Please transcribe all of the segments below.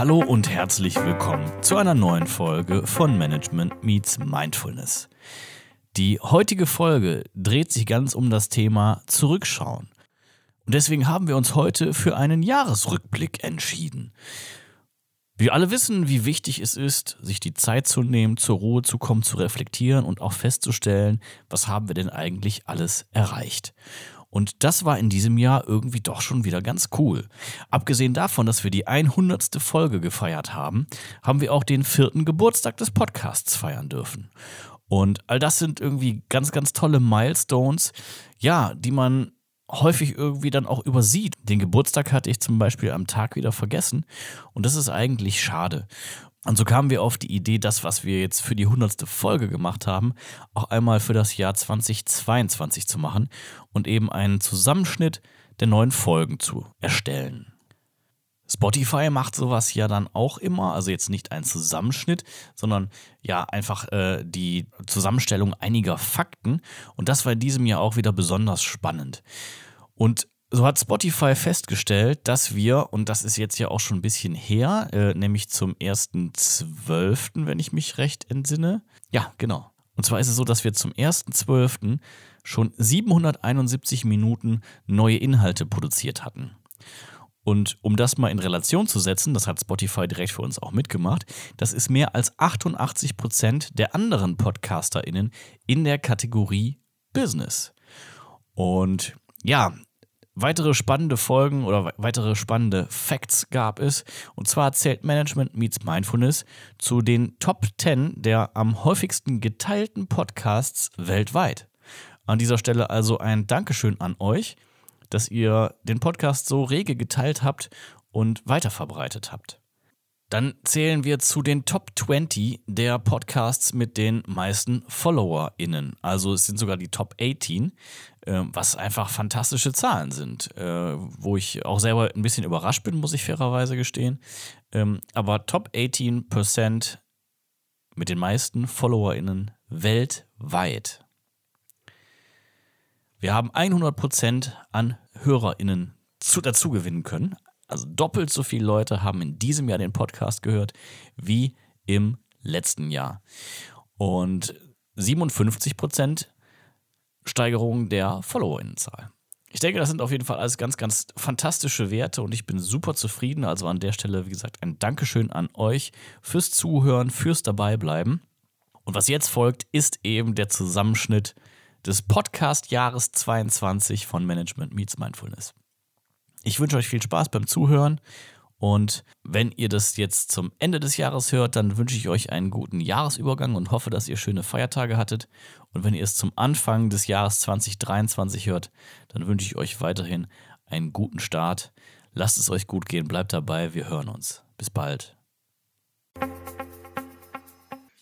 Hallo und herzlich willkommen zu einer neuen Folge von Management Meets Mindfulness. Die heutige Folge dreht sich ganz um das Thema Zurückschauen. Und deswegen haben wir uns heute für einen Jahresrückblick entschieden. Wir alle wissen, wie wichtig es ist, sich die Zeit zu nehmen, zur Ruhe zu kommen, zu reflektieren und auch festzustellen, was haben wir denn eigentlich alles erreicht. Und das war in diesem Jahr irgendwie doch schon wieder ganz cool. Abgesehen davon, dass wir die 100. Folge gefeiert haben, haben wir auch den vierten Geburtstag des Podcasts feiern dürfen. Und all das sind irgendwie ganz, ganz tolle Milestones, ja, die man häufig irgendwie dann auch übersieht. Den Geburtstag hatte ich zum Beispiel am Tag wieder vergessen und das ist eigentlich schade. Und so kamen wir auf die Idee, das, was wir jetzt für die hundertste Folge gemacht haben, auch einmal für das Jahr 2022 zu machen und eben einen Zusammenschnitt der neuen Folgen zu erstellen. Spotify macht sowas ja dann auch immer, also jetzt nicht ein Zusammenschnitt, sondern ja einfach äh, die Zusammenstellung einiger Fakten. Und das war in diesem Jahr auch wieder besonders spannend. Und so hat Spotify festgestellt, dass wir, und das ist jetzt ja auch schon ein bisschen her, äh, nämlich zum 1.12., wenn ich mich recht entsinne. Ja, genau. Und zwar ist es so, dass wir zum 1.12. schon 771 Minuten neue Inhalte produziert hatten. Und um das mal in Relation zu setzen, das hat Spotify direkt für uns auch mitgemacht, das ist mehr als 88 Prozent der anderen PodcasterInnen in der Kategorie Business. Und ja, weitere spannende Folgen oder weitere spannende Facts gab es. Und zwar zählt Management Meets Mindfulness zu den Top 10 der am häufigsten geteilten Podcasts weltweit. An dieser Stelle also ein Dankeschön an euch, dass ihr den Podcast so rege geteilt habt und weiterverbreitet habt. Dann zählen wir zu den Top 20 der Podcasts mit den meisten FollowerInnen. Also es sind sogar die Top 18, äh, was einfach fantastische Zahlen sind, äh, wo ich auch selber ein bisschen überrascht bin, muss ich fairerweise gestehen. Ähm, aber Top 18% mit den meisten FollowerInnen weltweit. Wir haben 100% an HörerInnen zu, dazu gewinnen können. Also doppelt so viele Leute haben in diesem Jahr den Podcast gehört wie im letzten Jahr. Und 57 Prozent Steigerung der Followerinnenzahl. Ich denke, das sind auf jeden Fall alles ganz, ganz fantastische Werte und ich bin super zufrieden. Also an der Stelle, wie gesagt, ein Dankeschön an euch fürs Zuhören, fürs Dabeibleiben. Und was jetzt folgt, ist eben der Zusammenschnitt des Podcast-Jahres 22 von Management Meets Mindfulness. Ich wünsche euch viel Spaß beim Zuhören und wenn ihr das jetzt zum Ende des Jahres hört, dann wünsche ich euch einen guten Jahresübergang und hoffe, dass ihr schöne Feiertage hattet. Und wenn ihr es zum Anfang des Jahres 2023 hört, dann wünsche ich euch weiterhin einen guten Start. Lasst es euch gut gehen, bleibt dabei, wir hören uns. Bis bald.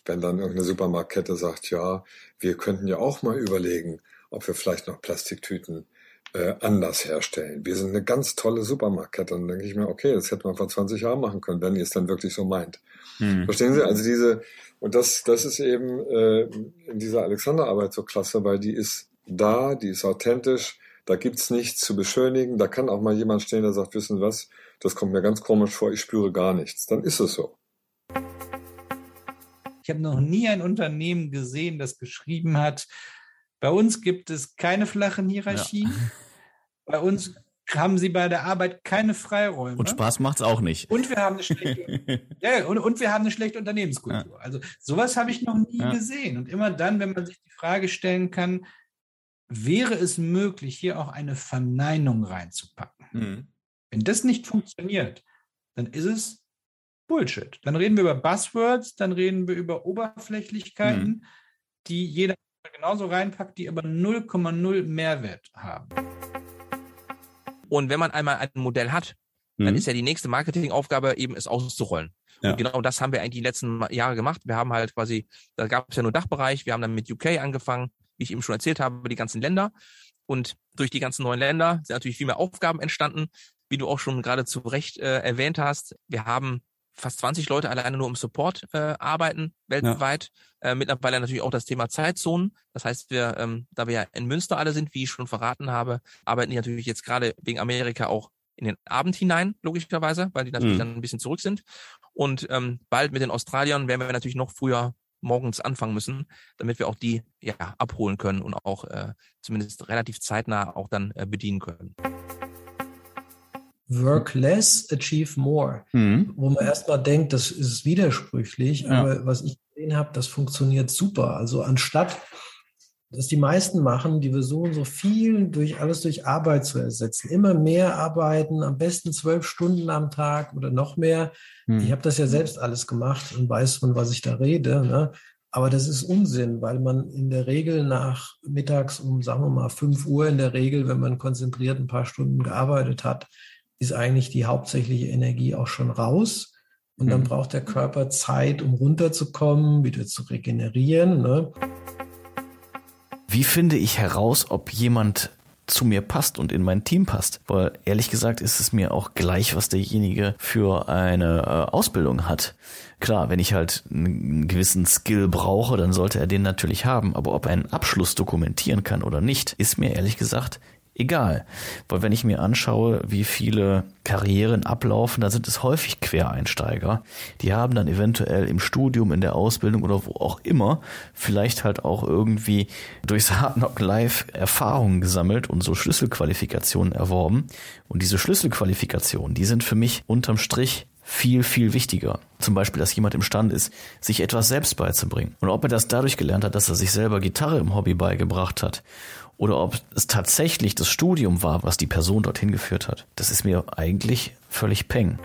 Wenn dann irgendeine Supermarktkette sagt, ja, wir könnten ja auch mal überlegen, ob wir vielleicht noch Plastiktüten äh, anders herstellen. Wir sind eine ganz tolle Supermarktkette. Und dann denke ich mir, okay, das hätte man vor 20 Jahren machen können, wenn ihr es dann wirklich so meint. Hm. Verstehen Sie? Also diese, und das, das ist eben äh, in dieser Alexanderarbeit so klasse, weil die ist da, die ist authentisch, da gibt's nichts zu beschönigen, da kann auch mal jemand stehen, der sagt, wissen was, das kommt mir ganz komisch vor, ich spüre gar nichts. Dann ist es so. Ich habe noch nie ein Unternehmen gesehen, das geschrieben hat, bei uns gibt es keine flachen Hierarchien. Ja. Bei uns haben sie bei der Arbeit keine Freiräume. Und Spaß macht es auch nicht. Und wir haben eine schlechte, ja, und, und, wir haben eine schlechte Unternehmenskultur. Ja. Also sowas habe ich noch nie ja. gesehen. Und immer dann, wenn man sich die Frage stellen kann, wäre es möglich, hier auch eine Verneinung reinzupacken? Mhm. Wenn das nicht funktioniert, dann ist es Bullshit. Dann reden wir über Buzzwords, dann reden wir über Oberflächlichkeiten, mhm. die jeder genauso reinpackt, die aber 0,0 Mehrwert haben. Und wenn man einmal ein Modell hat, mhm. dann ist ja die nächste Marketingaufgabe eben es auszurollen. Ja. Und genau das haben wir eigentlich die letzten Jahre gemacht. Wir haben halt quasi, da gab es ja nur Dachbereich, wir haben dann mit UK angefangen, wie ich eben schon erzählt habe, die ganzen Länder. Und durch die ganzen neuen Länder sind natürlich viel mehr Aufgaben entstanden, wie du auch schon gerade zu Recht äh, erwähnt hast. Wir haben fast 20 Leute alleine nur im Support äh, arbeiten weltweit. Ja. Äh, mittlerweile natürlich auch das Thema Zeitzonen. Das heißt, wir, ähm, da wir ja in Münster alle sind, wie ich schon verraten habe, arbeiten die natürlich jetzt gerade wegen Amerika auch in den Abend hinein, logischerweise, weil die natürlich mhm. dann ein bisschen zurück sind. Und ähm, bald mit den Australiern werden wir natürlich noch früher morgens anfangen müssen, damit wir auch die ja abholen können und auch äh, zumindest relativ zeitnah auch dann äh, bedienen können. Work less, achieve more. Mhm. Wo man erstmal denkt, das ist widersprüchlich, ja. aber was ich gesehen habe, das funktioniert super. Also anstatt dass die meisten machen, die versuchen so viel durch alles durch Arbeit zu ersetzen. Immer mehr arbeiten, am besten zwölf Stunden am Tag oder noch mehr. Hm. Ich habe das ja selbst alles gemacht und weiß von was ich da rede. Ne? Aber das ist Unsinn, weil man in der Regel nach mittags um, sagen wir mal, fünf Uhr in der Regel, wenn man konzentriert ein paar Stunden gearbeitet hat, ist eigentlich die hauptsächliche Energie auch schon raus. Und dann hm. braucht der Körper Zeit, um runterzukommen, wieder zu regenerieren. Ne? Wie finde ich heraus, ob jemand zu mir passt und in mein Team passt. Weil ehrlich gesagt ist es mir auch gleich, was derjenige für eine äh, Ausbildung hat. Klar, wenn ich halt einen gewissen Skill brauche, dann sollte er den natürlich haben. Aber ob er einen Abschluss dokumentieren kann oder nicht, ist mir ehrlich gesagt egal. Weil wenn ich mir anschaue, wie viele Karrieren ablaufen, da sind es häufig Quereinsteiger. Die haben dann eventuell im Studium, in der Ausbildung oder wo auch immer vielleicht halt auch irgendwie durchs Hard Knock Live Erfahrungen gesammelt und so Schlüsselqualifikationen erworben. Und diese Schlüsselqualifikationen, die sind für mich unterm Strich viel, viel wichtiger. Zum Beispiel, dass jemand imstande ist, sich etwas selbst beizubringen. Und ob er das dadurch gelernt hat, dass er sich selber Gitarre im Hobby beigebracht hat oder ob es tatsächlich das Studium war, was die Person dorthin geführt hat. Das ist mir eigentlich völlig peng.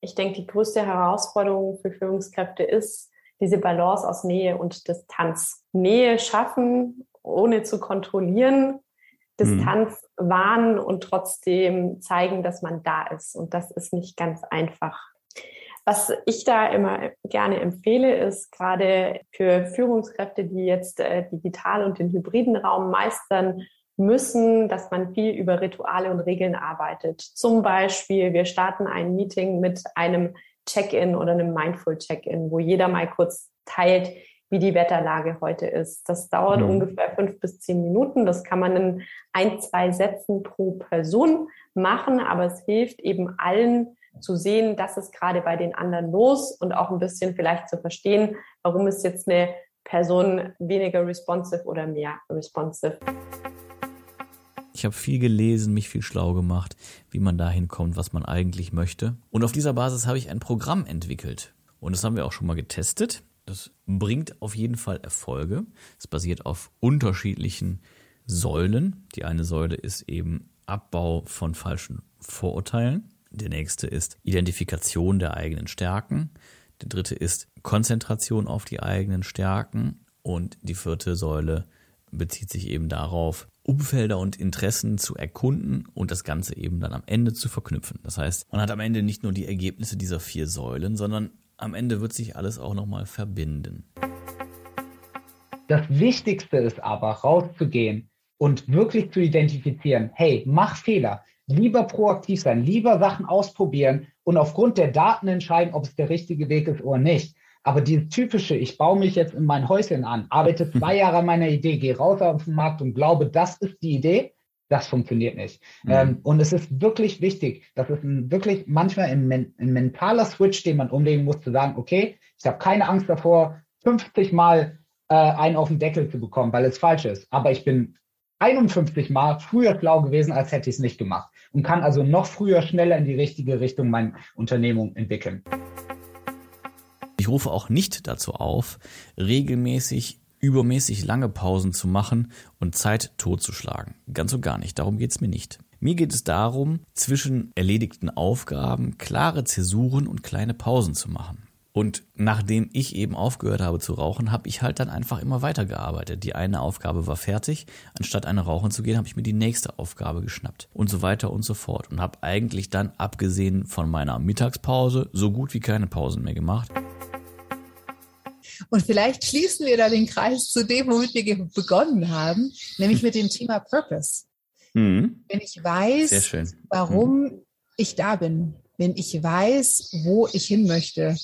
Ich denke, die größte Herausforderung für Führungskräfte ist diese Balance aus Nähe und Distanz. Nähe schaffen, ohne zu kontrollieren, Distanz hm. wahren und trotzdem zeigen, dass man da ist. Und das ist nicht ganz einfach. Was ich da immer gerne empfehle, ist gerade für Führungskräfte, die jetzt äh, digital und den hybriden Raum meistern müssen, dass man viel über Rituale und Regeln arbeitet. Zum Beispiel, wir starten ein Meeting mit einem Check-in oder einem Mindful Check-in, wo jeder mal kurz teilt, wie die Wetterlage heute ist. Das dauert mhm. ungefähr fünf bis zehn Minuten. Das kann man in ein, zwei Sätzen pro Person machen, aber es hilft eben allen, zu sehen, das ist gerade bei den anderen los und auch ein bisschen vielleicht zu verstehen, warum ist jetzt eine Person weniger responsive oder mehr responsive. Ich habe viel gelesen, mich viel schlau gemacht, wie man dahin kommt, was man eigentlich möchte. Und auf dieser Basis habe ich ein Programm entwickelt. Und das haben wir auch schon mal getestet. Das bringt auf jeden Fall Erfolge. Es basiert auf unterschiedlichen Säulen. Die eine Säule ist eben Abbau von falschen Vorurteilen. Der nächste ist Identifikation der eigenen Stärken. Der dritte ist Konzentration auf die eigenen Stärken. Und die vierte Säule bezieht sich eben darauf, Umfelder und Interessen zu erkunden und das Ganze eben dann am Ende zu verknüpfen. Das heißt, man hat am Ende nicht nur die Ergebnisse dieser vier Säulen, sondern am Ende wird sich alles auch nochmal verbinden. Das Wichtigste ist aber, rauszugehen und wirklich zu identifizieren, hey, mach Fehler lieber proaktiv sein, lieber Sachen ausprobieren und aufgrund der Daten entscheiden, ob es der richtige Weg ist oder nicht. Aber dieses typische, ich baue mich jetzt in mein Häuschen an, arbeite zwei mhm. Jahre an meiner Idee, gehe raus auf den Markt und glaube, das ist die Idee, das funktioniert nicht. Mhm. Ähm, und es ist wirklich wichtig, das ist ein, wirklich manchmal ein, ein, mentaler Switch, den man umlegen muss, zu sagen, okay, ich habe keine Angst davor, 50 Mal äh, einen auf den Deckel zu bekommen, weil es falsch ist. Aber ich bin 51 Mal früher schlau gewesen, als hätte ich es nicht gemacht und kann also noch früher, schneller in die richtige Richtung meine Unternehmung entwickeln. Ich rufe auch nicht dazu auf, regelmäßig übermäßig lange Pausen zu machen und Zeit totzuschlagen. Ganz und gar nicht. Darum geht es mir nicht. Mir geht es darum, zwischen erledigten Aufgaben klare Zäsuren und kleine Pausen zu machen. Und nachdem ich eben aufgehört habe zu rauchen, habe ich halt dann einfach immer weitergearbeitet. Die eine Aufgabe war fertig. Anstatt eine rauchen zu gehen, habe ich mir die nächste Aufgabe geschnappt. Und so weiter und so fort. Und habe eigentlich dann, abgesehen von meiner Mittagspause, so gut wie keine Pausen mehr gemacht. Und vielleicht schließen wir da den Kreis zu dem, womit wir begonnen haben, nämlich mit dem Thema Purpose. Mhm. Wenn ich weiß, warum mhm. ich da bin, wenn ich weiß, wo ich hin möchte,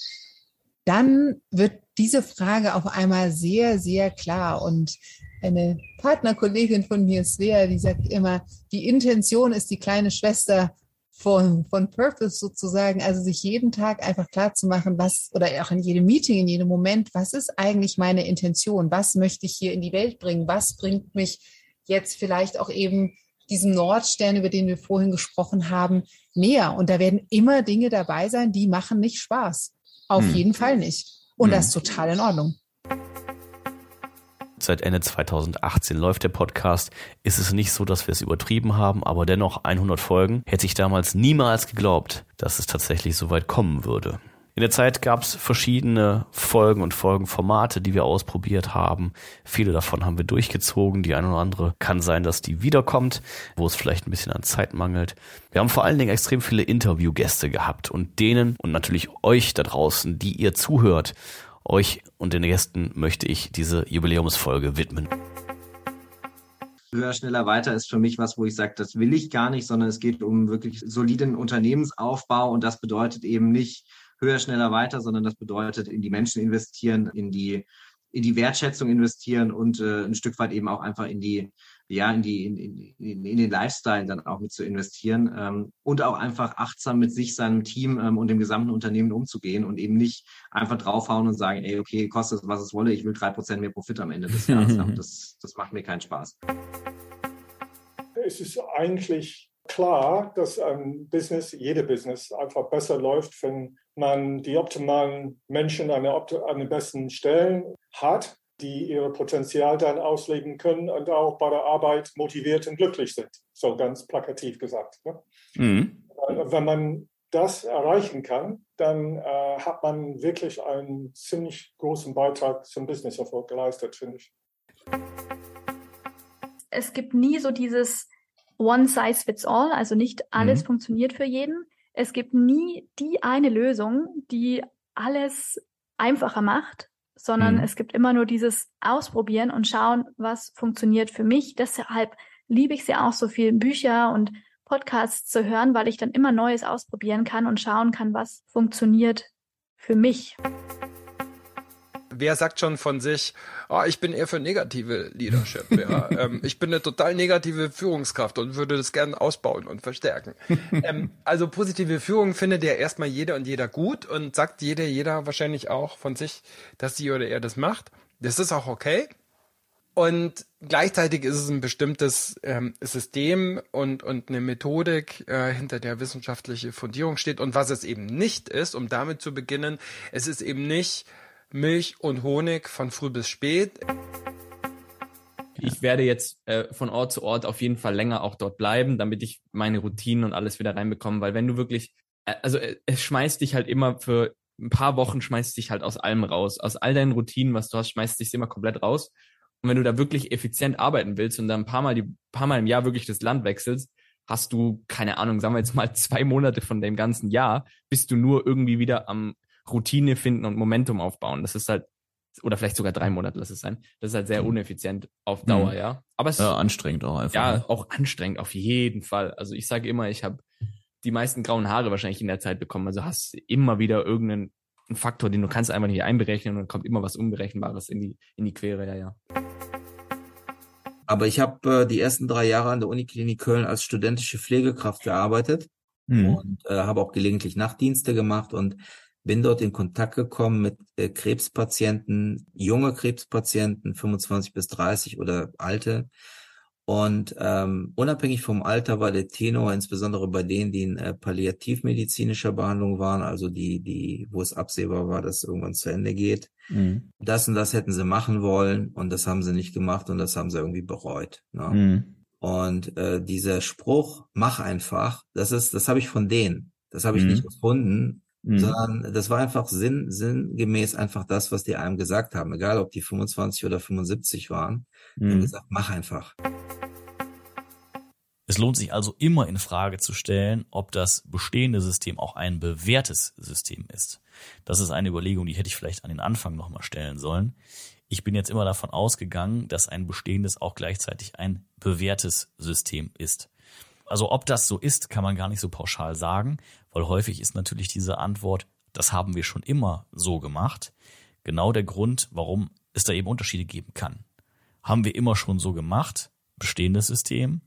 dann wird diese Frage auf einmal sehr, sehr klar. Und eine Partnerkollegin von mir, Svea, die sagt immer, die Intention ist die kleine Schwester von, von Purpose sozusagen, also sich jeden Tag einfach klar zu machen, was, oder auch in jedem Meeting, in jedem Moment, was ist eigentlich meine Intention? Was möchte ich hier in die Welt bringen? Was bringt mich jetzt vielleicht auch eben diesem Nordstern, über den wir vorhin gesprochen haben, näher? Und da werden immer Dinge dabei sein, die machen nicht Spaß. Auf hm. jeden Fall nicht. Und hm. das ist total in Ordnung seit Ende 2018 läuft der Podcast, ist es nicht so, dass wir es übertrieben haben, aber dennoch 100 Folgen. Hätte ich damals niemals geglaubt, dass es tatsächlich so weit kommen würde. In der Zeit gab es verschiedene Folgen und Folgenformate, die wir ausprobiert haben. Viele davon haben wir durchgezogen. Die eine oder andere kann sein, dass die wiederkommt, wo es vielleicht ein bisschen an Zeit mangelt. Wir haben vor allen Dingen extrem viele Interviewgäste gehabt und denen und natürlich euch da draußen, die ihr zuhört euch und den Gästen möchte ich diese Jubiläumsfolge widmen. Höher, schneller, weiter ist für mich was, wo ich sage, das will ich gar nicht, sondern es geht um wirklich soliden Unternehmensaufbau und das bedeutet eben nicht höher, schneller, weiter, sondern das bedeutet in die Menschen investieren, in die, in die Wertschätzung investieren und äh, ein Stück weit eben auch einfach in die ja, in, die, in, in, in den Lifestyle dann auch mit zu investieren ähm, und auch einfach achtsam mit sich, seinem Team ähm, und dem gesamten Unternehmen umzugehen und eben nicht einfach draufhauen und sagen, ey, okay, kostet es, was es wolle, ich will drei Prozent mehr Profit am Ende des Jahres haben. Das, das macht mir keinen Spaß. Es ist eigentlich klar, dass ein Business, jede Business einfach besser läuft, wenn man die optimalen Menschen an, der, an den besten Stellen hat die ihr Potenzial dann ausleben können und auch bei der Arbeit motiviert und glücklich sind. So ganz plakativ gesagt. Ne? Mhm. Wenn man das erreichen kann, dann äh, hat man wirklich einen ziemlich großen Beitrag zum Businesserfolg geleistet, finde ich. Es gibt nie so dieses One Size Fits All, also nicht alles mhm. funktioniert für jeden. Es gibt nie die eine Lösung, die alles einfacher macht, sondern mhm. es gibt immer nur dieses Ausprobieren und schauen, was funktioniert für mich. Deshalb liebe ich es ja auch so viel, Bücher und Podcasts zu hören, weil ich dann immer Neues ausprobieren kann und schauen kann, was funktioniert für mich wer sagt schon von sich, oh, ich bin eher für negative Leadership. Ja. ähm, ich bin eine total negative Führungskraft und würde das gerne ausbauen und verstärken. ähm, also positive Führung findet ja erstmal jeder und jeder gut und sagt jeder, jeder wahrscheinlich auch von sich, dass sie oder er das macht. Das ist auch okay. Und gleichzeitig ist es ein bestimmtes ähm, System und, und eine Methodik, äh, hinter der wissenschaftliche Fundierung steht. Und was es eben nicht ist, um damit zu beginnen, es ist eben nicht Milch und Honig von früh bis spät. Ich werde jetzt äh, von Ort zu Ort auf jeden Fall länger auch dort bleiben, damit ich meine Routinen und alles wieder reinbekomme, weil wenn du wirklich, äh, also äh, es schmeißt dich halt immer für ein paar Wochen schmeißt dich halt aus allem raus. Aus all deinen Routinen, was du hast, schmeißt dich immer komplett raus. Und wenn du da wirklich effizient arbeiten willst und dann ein paar Mal, die, paar Mal im Jahr wirklich das Land wechselst, hast du, keine Ahnung, sagen wir jetzt mal zwei Monate von dem ganzen Jahr, bist du nur irgendwie wieder am Routine finden und Momentum aufbauen. Das ist halt, oder vielleicht sogar drei Monate, lass es sein. Das ist halt sehr mhm. uneffizient auf Dauer, mhm. ja. Aber es ja, anstrengend auch einfach. Ja, ne? auch anstrengend, auf jeden Fall. Also ich sage immer, ich habe die meisten grauen Haare wahrscheinlich in der Zeit bekommen. Also hast immer wieder irgendeinen Faktor, den du kannst einfach nicht einberechnen und dann kommt immer was Unberechenbares in die, in die Quere, ja, ja. Aber ich habe äh, die ersten drei Jahre an der Uniklinik Köln als studentische Pflegekraft gearbeitet mhm. und äh, habe auch gelegentlich Nachtdienste gemacht und bin dort in Kontakt gekommen mit äh, Krebspatienten, junge Krebspatienten, 25 bis 30 oder alte. Und ähm, unabhängig vom Alter war der Tenor, insbesondere bei denen, die in äh, palliativmedizinischer Behandlung waren, also die, die, wo es absehbar war, dass es irgendwann zu Ende geht. Mhm. Das und das hätten sie machen wollen und das haben sie nicht gemacht und das haben sie irgendwie bereut. Ne? Mhm. Und äh, dieser Spruch, mach einfach, das ist, das habe ich von denen. Das habe ich mhm. nicht gefunden, Mhm. Sondern das war einfach sinn, sinngemäß einfach das, was die einem gesagt haben. Egal, ob die 25 oder 75 waren. Die haben mhm. gesagt, mach einfach. Es lohnt sich also immer in Frage zu stellen, ob das bestehende System auch ein bewährtes System ist. Das ist eine Überlegung, die hätte ich vielleicht an den Anfang nochmal stellen sollen. Ich bin jetzt immer davon ausgegangen, dass ein bestehendes auch gleichzeitig ein bewährtes System ist. Also ob das so ist, kann man gar nicht so pauschal sagen, weil häufig ist natürlich diese Antwort, das haben wir schon immer so gemacht, genau der Grund, warum es da eben Unterschiede geben kann. haben wir immer schon so gemacht, bestehendes System,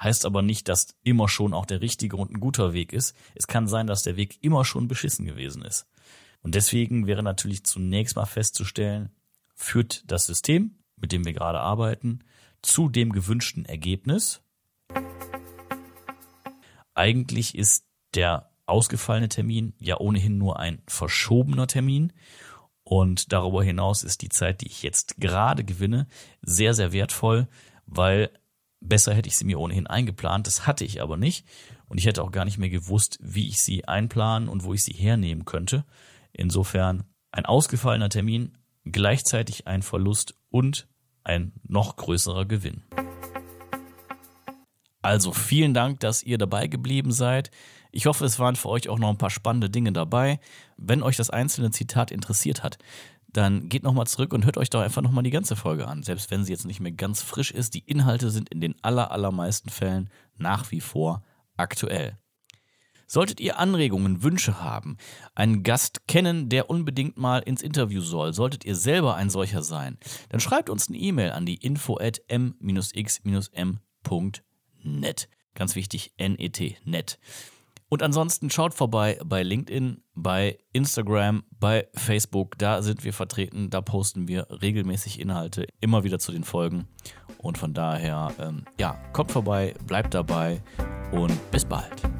heißt aber nicht, dass immer schon auch der richtige und ein guter Weg ist. Es kann sein, dass der Weg immer schon beschissen gewesen ist. Und deswegen wäre natürlich zunächst mal festzustellen, führt das System, mit dem wir gerade arbeiten, zu dem gewünschten Ergebnis. Eigentlich ist der ausgefallene Termin ja ohnehin nur ein verschobener Termin. Und darüber hinaus ist die Zeit, die ich jetzt gerade gewinne, sehr, sehr wertvoll, weil besser hätte ich sie mir ohnehin eingeplant. Das hatte ich aber nicht. Und ich hätte auch gar nicht mehr gewusst, wie ich sie einplanen und wo ich sie hernehmen könnte. Insofern ein ausgefallener Termin, gleichzeitig ein Verlust und ein noch größerer Gewinn. Also vielen Dank, dass ihr dabei geblieben seid. Ich hoffe, es waren für euch auch noch ein paar spannende Dinge dabei. Wenn euch das einzelne Zitat interessiert hat, dann geht nochmal zurück und hört euch doch einfach nochmal die ganze Folge an. Selbst wenn sie jetzt nicht mehr ganz frisch ist, die Inhalte sind in den aller, allermeisten Fällen nach wie vor aktuell. Solltet ihr Anregungen, Wünsche haben, einen Gast kennen, der unbedingt mal ins Interview soll, solltet ihr selber ein solcher sein, dann schreibt uns eine E-Mail an die info at m-x-m.net. Ganz wichtig, N-E-T, net. Und ansonsten schaut vorbei bei LinkedIn, bei Instagram, bei Facebook. Da sind wir vertreten. Da posten wir regelmäßig Inhalte immer wieder zu den Folgen. Und von daher, ähm, ja, kommt vorbei, bleibt dabei und bis bald.